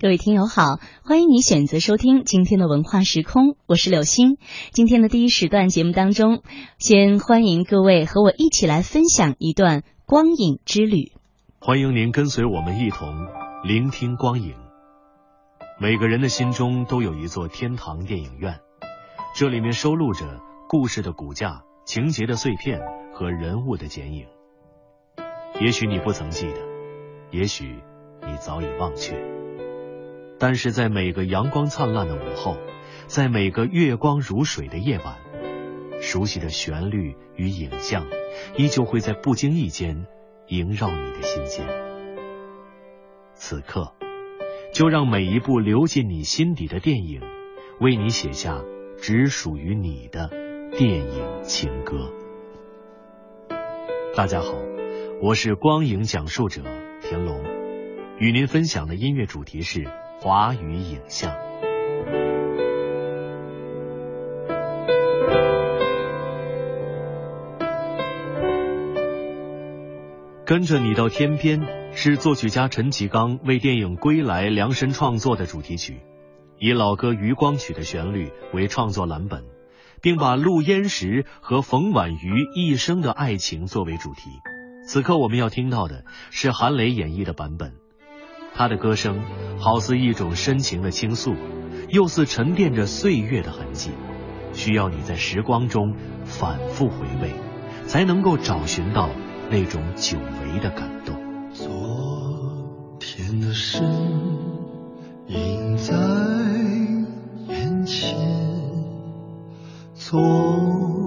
各位听友好，欢迎你选择收听今天的文化时空，我是柳星。今天的第一时段节目当中，先欢迎各位和我一起来分享一段光影之旅。欢迎您跟随我们一同聆听光影。每个人的心中都有一座天堂电影院，这里面收录着故事的骨架、情节的碎片和人物的剪影。也许你不曾记得，也许你早已忘却。但是在每个阳光灿烂的午后，在每个月光如水的夜晚，熟悉的旋律与影像，依旧会在不经意间萦绕你的心间。此刻，就让每一部流进你心底的电影，为你写下只属于你的电影情歌。大家好，我是光影讲述者田龙，与您分享的音乐主题是。华语影像，跟着你到天边是作曲家陈其刚为电影《归来》量身创作的主题曲，以老歌《余光曲》的旋律为创作蓝本，并把陆焉识和冯婉瑜一生的爱情作为主题。此刻我们要听到的是韩磊演绎的版本。他的歌声好似一种深情的倾诉，又似沉淀着岁月的痕迹，需要你在时光中反复回味，才能够找寻到那种久违的感动。昨天的事映在眼前，昨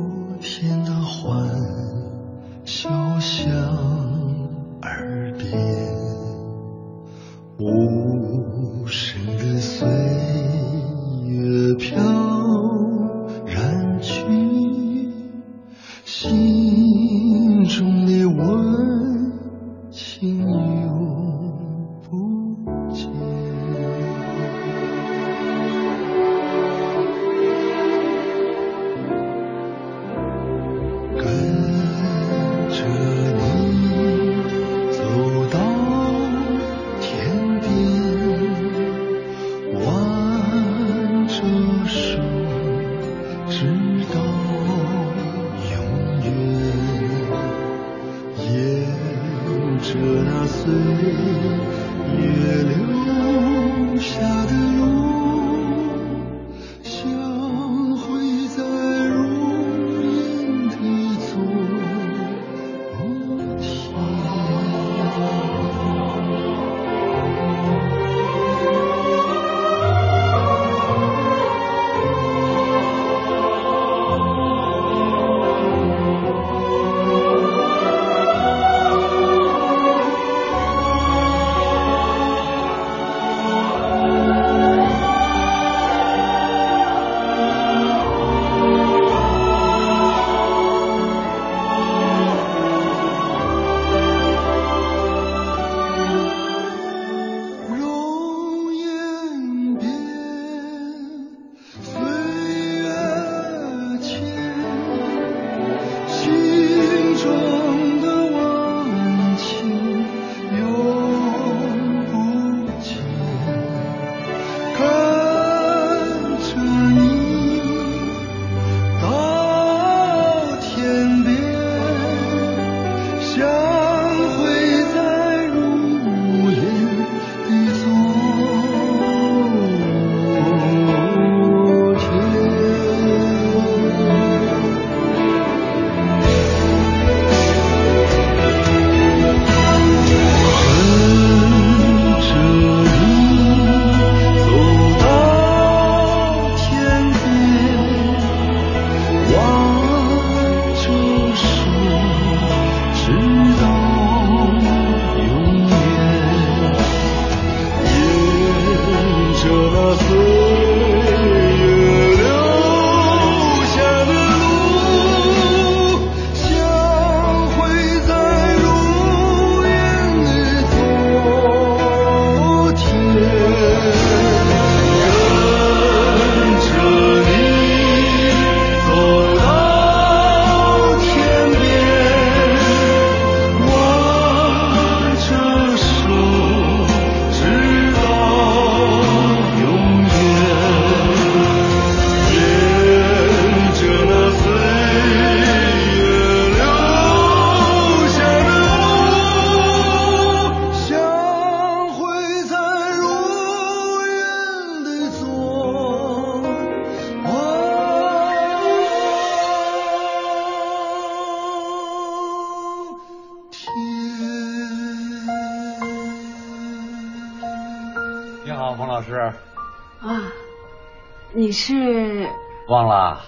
忘了，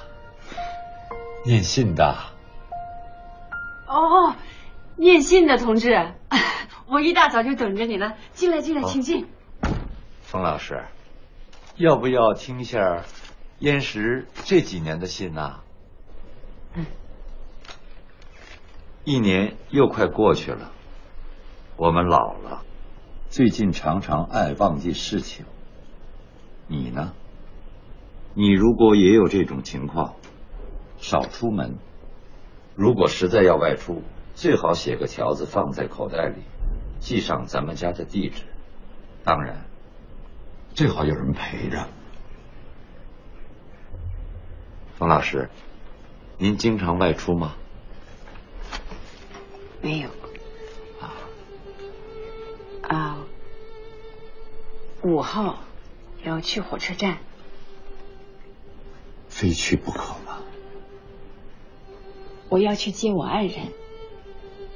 念信的。哦，念信的同志，我一大早就等着你了。进来，进来，请进。冯老师，要不要听一下燕石这几年的信呐？嗯。一年又快过去了，我们老了，最近常常爱忘记事情。你呢？你如果也有这种情况，少出门。如果实在要外出，最好写个条子放在口袋里，记上咱们家的地址。当然，最好有人陪着。冯老师，您经常外出吗？没有。啊。啊。五号要去火车站。非去不可吗？我要去接我爱人，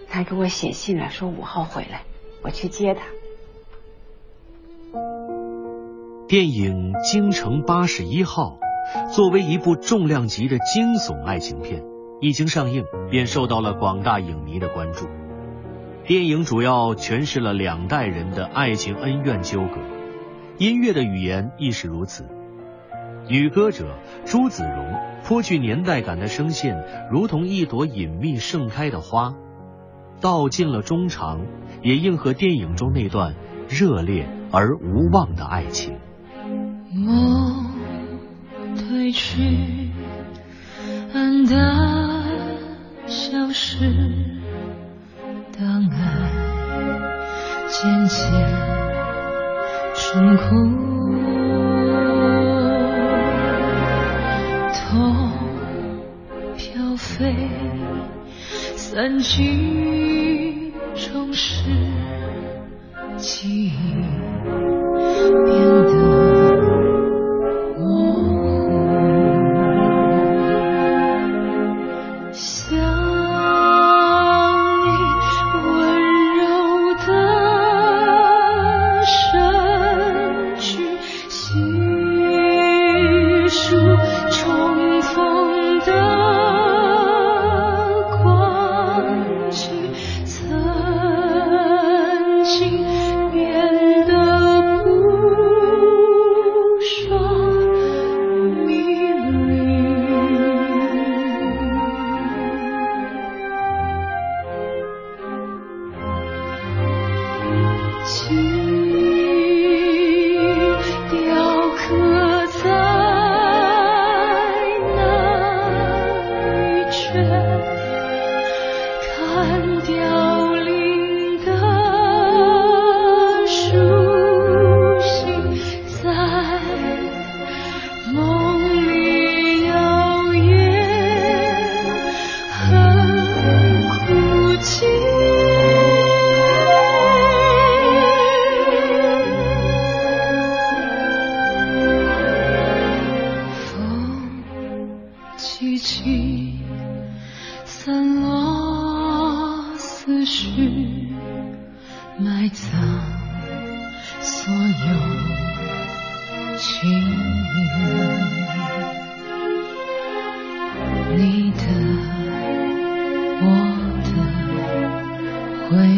他给我写信了，说五号回来，我去接他。电影《京城八十一号》作为一部重量级的惊悚爱情片，一经上映便受到了广大影迷的关注。电影主要诠释了两代人的爱情恩怨纠葛，音乐的语言亦是如此。女歌者朱子荣颇具年代感的声线，如同一朵隐秘盛开的花，道尽了衷肠，也应和电影中那段热烈而无望的爱情。梦褪去，黯淡消失，当爱渐渐成空。对散去。所有记忆，你的我的回忆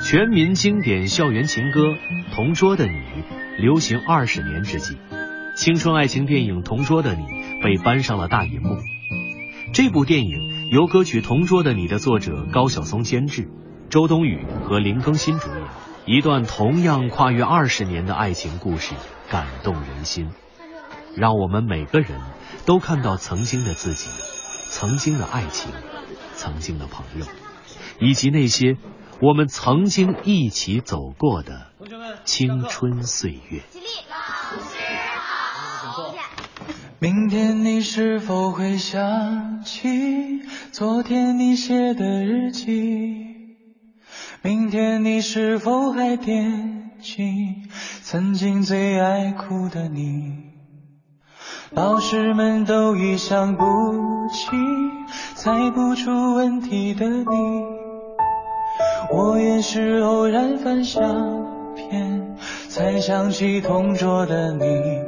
全民经典校园情歌《同桌的你》流行二十年之际，青春爱情电影《同桌的你》被搬上了大银幕。这部电影由歌曲《同桌的你》的作者高晓松监制，周冬雨和林更新主演，一段同样跨越二十年的爱情故事，感动人心，让我们每个人都看到曾经的自己，曾经的爱情，曾经的朋友，以及那些。我们曾经一起走过的青春岁月。明天你是否会想起昨天你写的日记？明天你是否还惦记曾经最爱哭的你？老师们都已想不起猜不出问题的你，我也是偶然翻相片才想起同桌的你。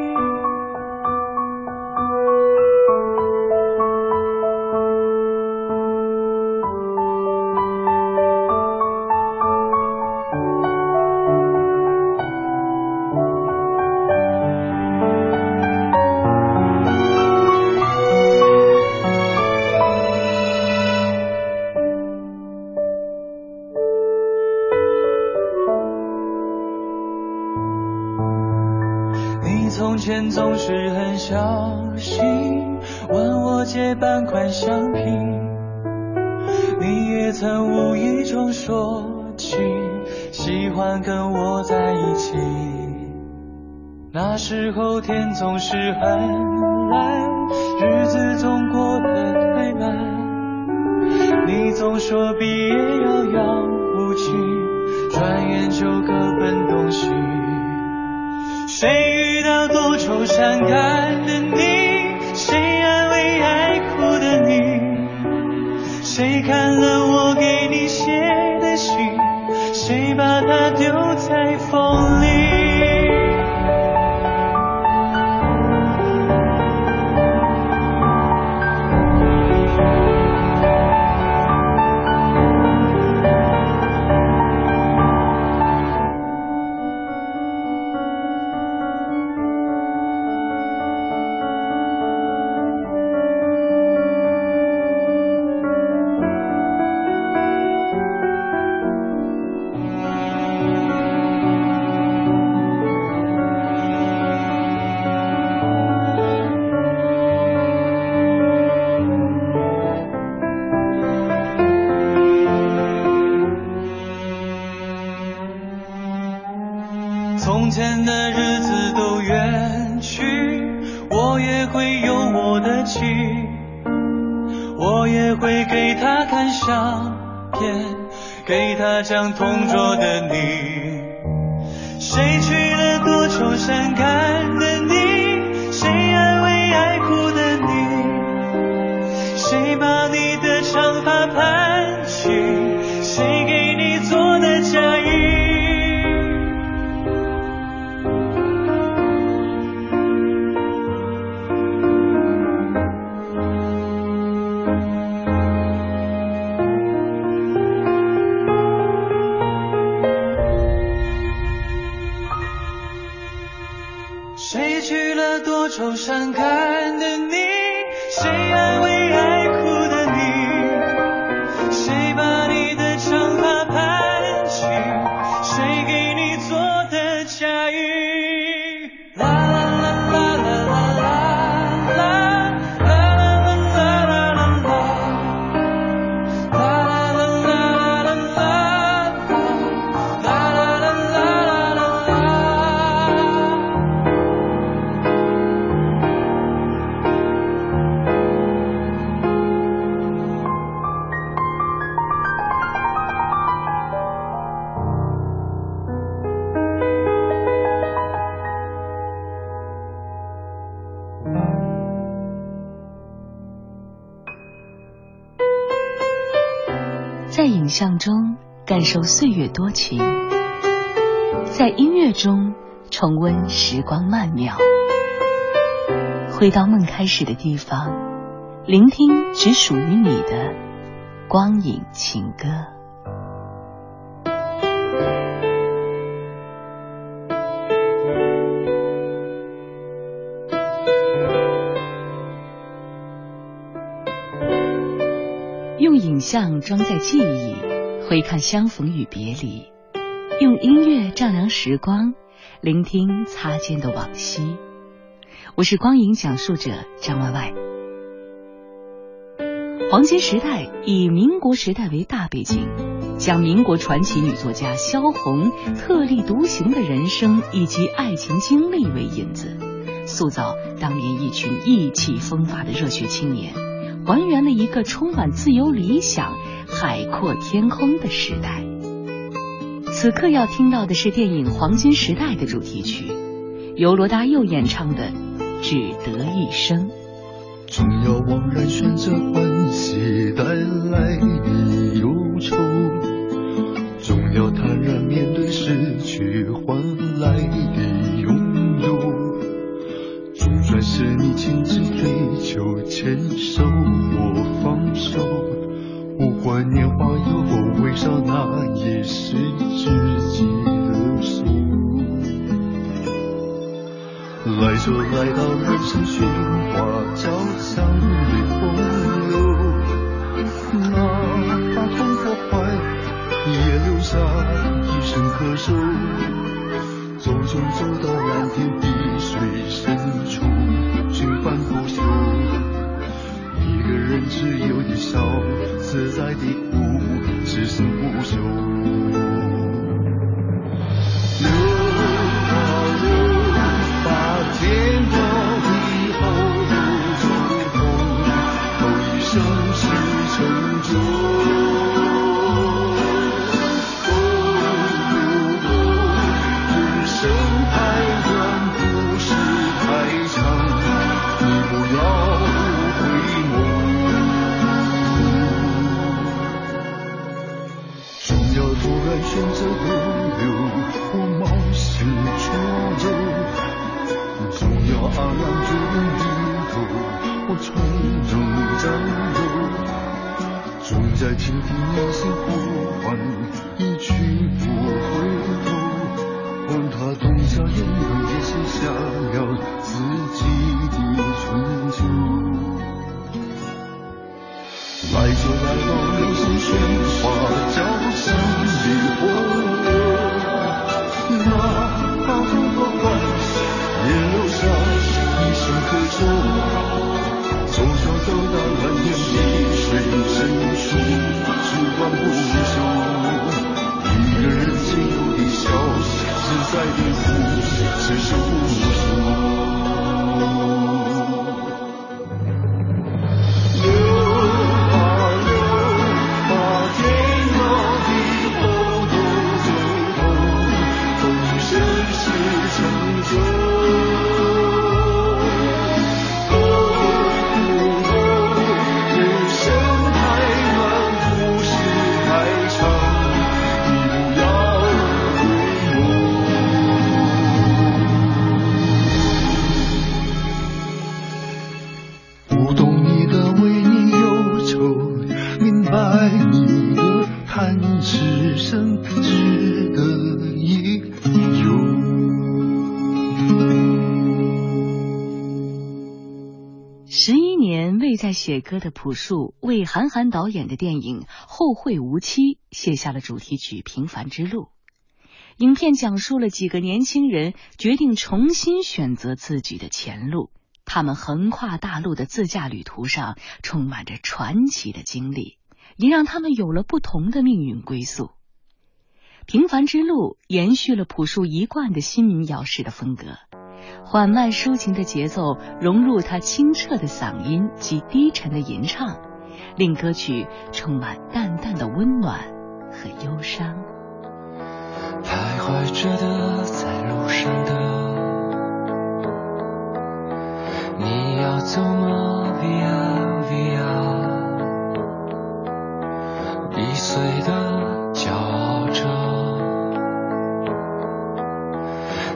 受岁月多情，在音乐中重温时光曼妙，回到梦开始的地方，聆听只属于你的光影情歌。用影像装载记忆，回看相逢与别离；用音乐丈量时光，聆听擦肩的往昔。我是光影讲述者张歪歪。黄金时代以民国时代为大背景，将民国传奇女作家萧红特立独行的人生以及爱情经历为引子，塑造当年一群意气风发的热血青年，还原了一个充满自由理想、海阔天空的时代。此刻要听到的是电影《黄金时代》的主题曲，由罗大佑演唱的《只得一生》。总要枉然选择欢喜带来的忧愁，总要坦然面对失去换来的，是你亲自追求，牵手我放手，不管年华有多微少，那也是知己的手。来就来到人生喧哗交响的风流，哪怕痛破坏，也留下一生可守。走就走到蓝天写歌的朴树，为韩寒导演的电影《后会无期》写下了主题曲《平凡之路》。影片讲述了几个年轻人决定重新选择自己的前路，他们横跨大陆的自驾旅途上充满着传奇的经历，也让他们有了不同的命运归宿。《平凡之路》延续了朴树一贯的新民谣式的风格。缓慢抒情的节奏融入他清澈的嗓音及低沉的吟唱，令歌曲充满淡淡的温暖和忧伤。徘徊着的，在路上的，你要走吗？Via Via，易碎的，骄傲着，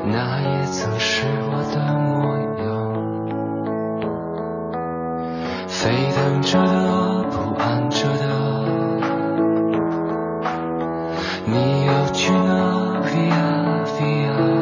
那也曾是我的模样。沸腾着的，不安着的。你要去哪？Via Via，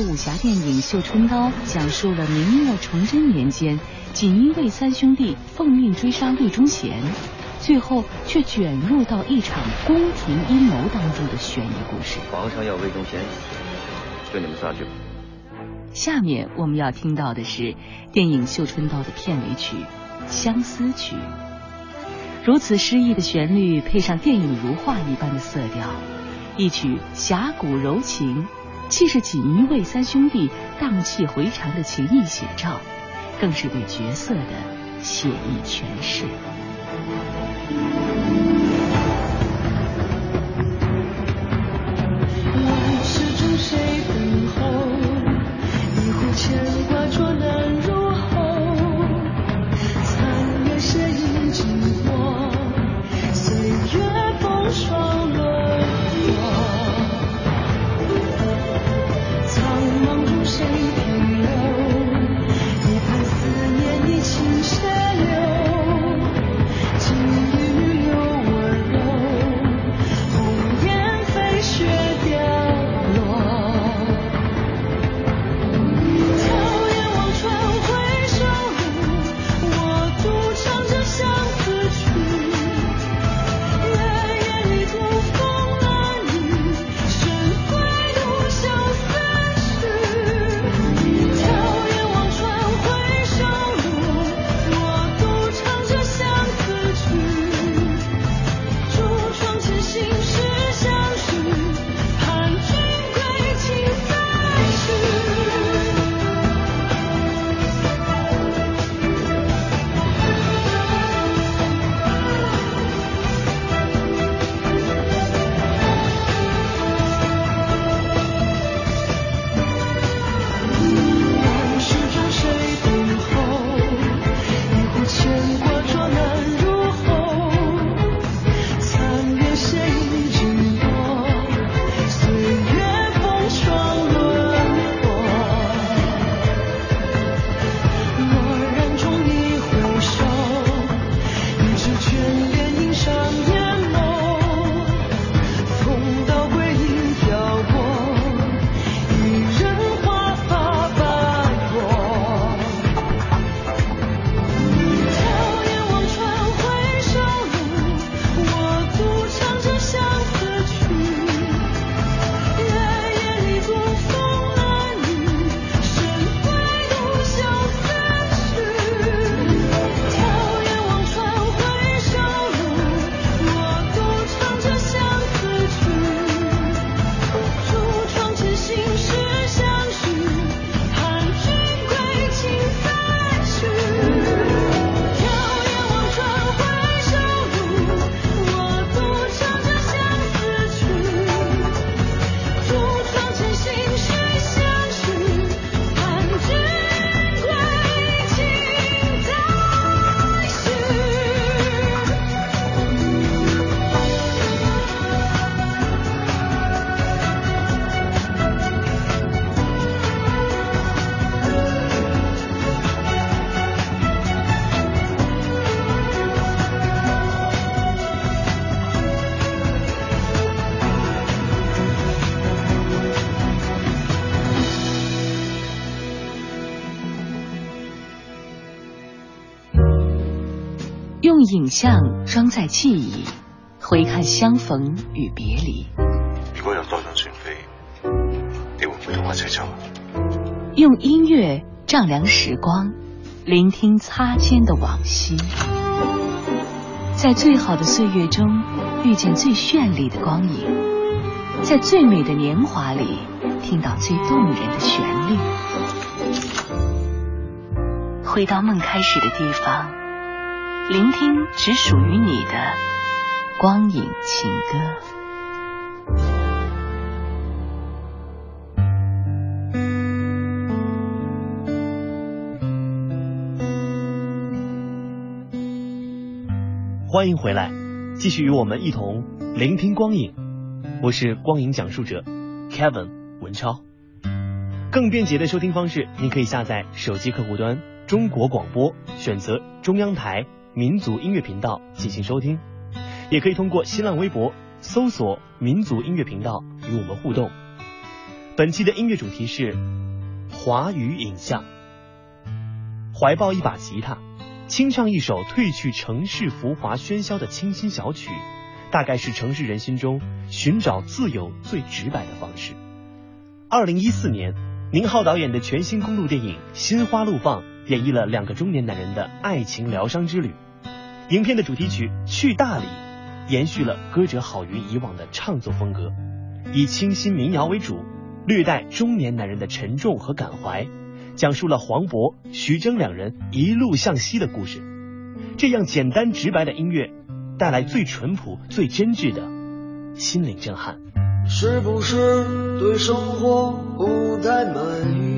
武侠电影绣春刀讲述了明末崇祯年间锦衣卫三兄弟奉命追杀魏忠贤最后却卷入到一场宫廷阴谋当中的悬疑故事。皇上要魏忠贤劝你们下去吧下面我们要听到的是电影绣春刀的片尾曲相思曲。如此诗意的旋律配上电影如画一般的色调一曲侠骨柔情既是锦衣卫三兄弟荡气回肠的情谊写照更是对角色的写意诠释。像装载记忆，回看相逢与别离。如果有多張船飞，你会唔会同我一齊走？用音乐丈量时光，聆听擦肩的往昔。在最好的岁月中，遇见最绚丽的光影；在最美的年华里听到最动人的旋律。回到梦开始的地方，聆听只属于你的光影情歌。欢迎回来，继续与我们一同聆听光影。我是光影讲述者 Kevin 文超。更便捷的收听方式，你可以下载手机客户端中国广播，选择中央台民族音乐频道进行收听，也可以通过新浪微博搜索民族音乐频道与我们互动。本期的音乐主题是华语影像，怀抱一把吉他。清唱一首褪去城市浮华喧嚣的清新小曲，大概是城市人心中寻找自由最直白的方式。二零一四年，宁浩导演的全新公路电影《心花怒放》演绎了两个中年男人的爱情疗伤之旅。影片的主题曲《去大理》延续了歌者郝云以往的唱作风格，以清新民谣为主，略带中年男人的沉重和感怀，讲述了黄渤、徐峥两人一路向西的故事。这样简单直白的音乐，带来最淳朴、最真挚的心灵震撼。是不是对生活不太满意？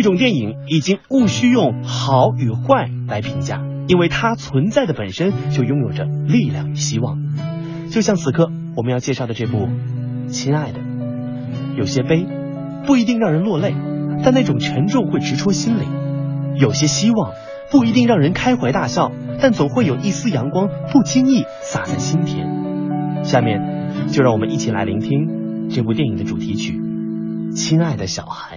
一种电影已经毋需用好与坏来评价，因为它存在的本身就拥有着力量与希望。就像此刻我们要介绍的这部《亲爱的》，有些悲，不一定让人落泪，但那种沉重会直戳心灵；有些希望，不一定让人开怀大笑，但总会有一丝阳光不经意洒在心田。下面就让我们一起来聆听这部电影的主题曲《亲爱的小孩》。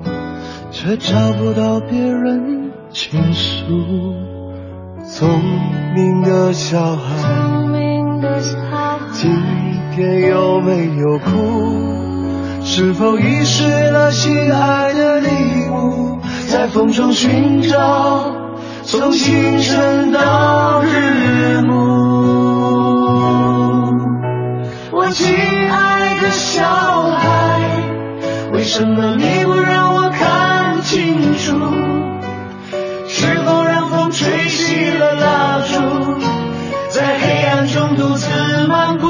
却找不到别人倾诉。聪明的小孩，今天有没有哭？是否遗失了心爱的礼物？在风中寻找，从清晨到日暮。我亲爱的小孩，为什么你不让清楚？是否让风吹熄了蜡烛，在黑暗中独自漫步？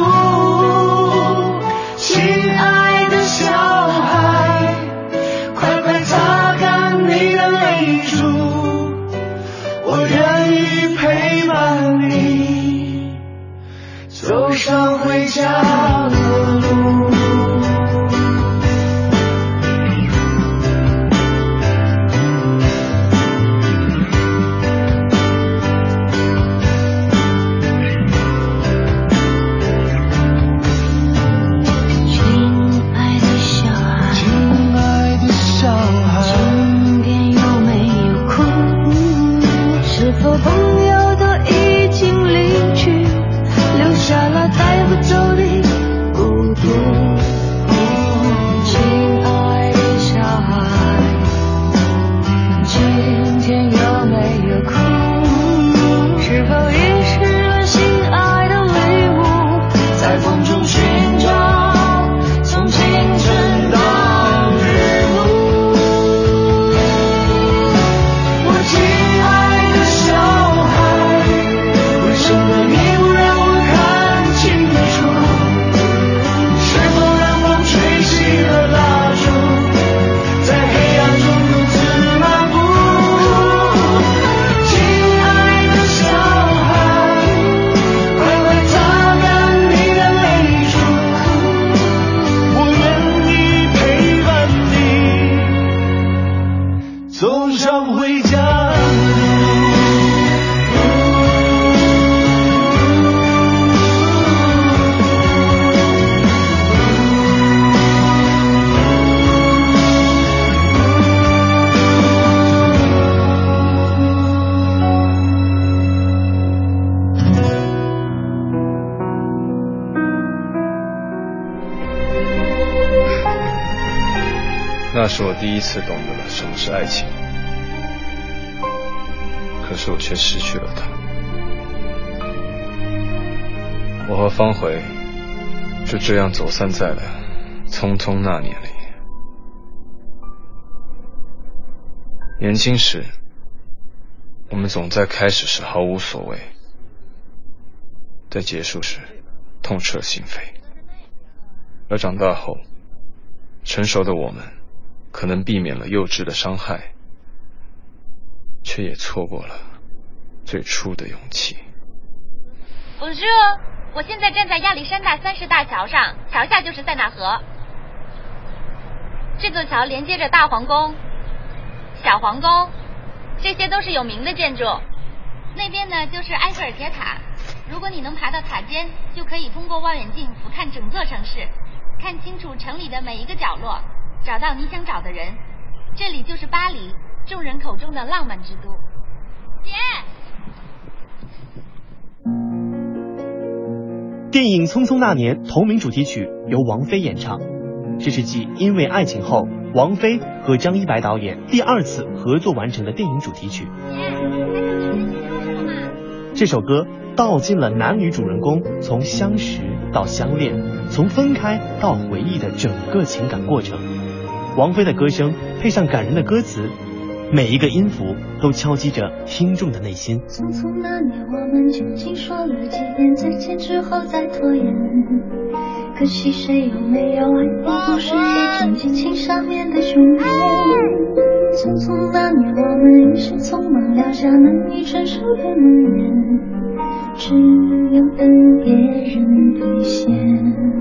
是我第一次懂得了什么是爱情，可是我却失去了他。我和方茴就这样走散在了匆匆那年里。年轻时，我们总在开始时毫无所谓，在结束时痛彻心扉。而长大后，成熟的我们。可能避免了幼稚的伤害，却也错过了最初的勇气。不是，我现在站在亚历山大三世大桥上，桥下就是塞纳河。这座桥连接着大皇宫、小皇宫，这些都是有名的建筑。那边呢就是埃菲尔铁塔。如果你能爬到塔尖，就可以通过望远镜俯瞰整座城市，看清楚城里的每一个角落，找到你想找的人。这里就是巴黎，众人口中的浪漫之都。姐。电影《匆匆那年》同名主题曲由王菲演唱，这是继《因为爱情》后，王菲和张一白导演第二次合作完成的电影主题曲。这首歌道尽了男女主人公从相识到相恋，从分开到回忆的整个情感过程。王菲的歌声配上感人的歌词。每一个音符都敲击着听众的内心。匆匆那年，我们究竟说了几遍再见之后再拖延？可惜谁有没有爱过，不是铁证激情上面的雄辩。匆匆那年，我们一时匆忙撂下难以承受的诺言，只有等别人兑现。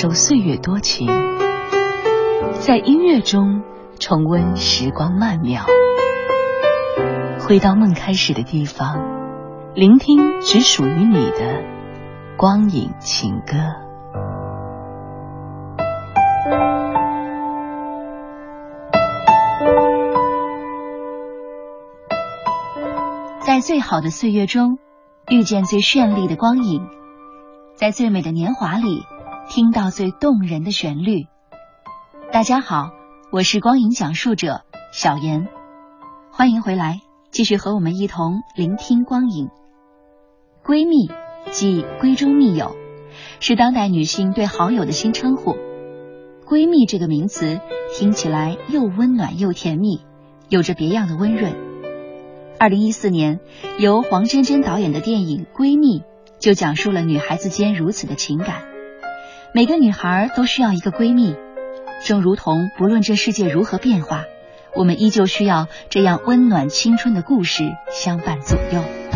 受岁月多情，在音乐中重温时光曼妙，回到梦开始的地方，聆听只属于你的光影情歌。在最好的岁月中，遇见最绚丽的光影，在最美的年华里。听到最动人的旋律。大家好，我是光影讲述者小妍，欢迎回来，继续和我们一同聆听光影。闺蜜即闺中密友，是当代女性对好友的新称呼。闺蜜这个名词听起来又温暖又甜蜜，有着别样的温润。二零一四年，由黄真真导演的电影《闺蜜》就讲述了女孩子间如此的情感。每个女孩都需要一个闺蜜，正如同不论这世界如何变化，我们依旧需要这样温暖青春的故事相伴左右。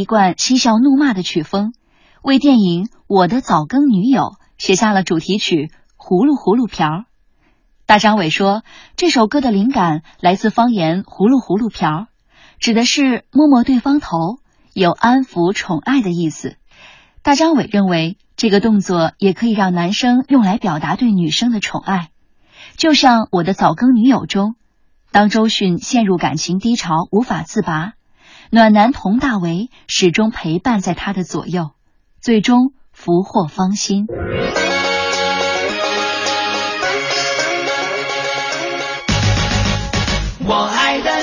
一贯嬉笑怒骂的曲风，为电影《我的早更女友》写下了主题曲《葫芦葫芦瓢》。大张伟说，这首歌的灵感来自方言“葫芦葫芦瓢”，指的是摸摸对方头，有安抚宠爱的意思。大张伟认为，这个动作也可以让男生用来表达对女生的宠爱，就像《我的早更女友》中，当周迅陷入感情低潮无法自拔，暖男佟大为始终陪伴在他的左右，最终俘获芳心。我爱的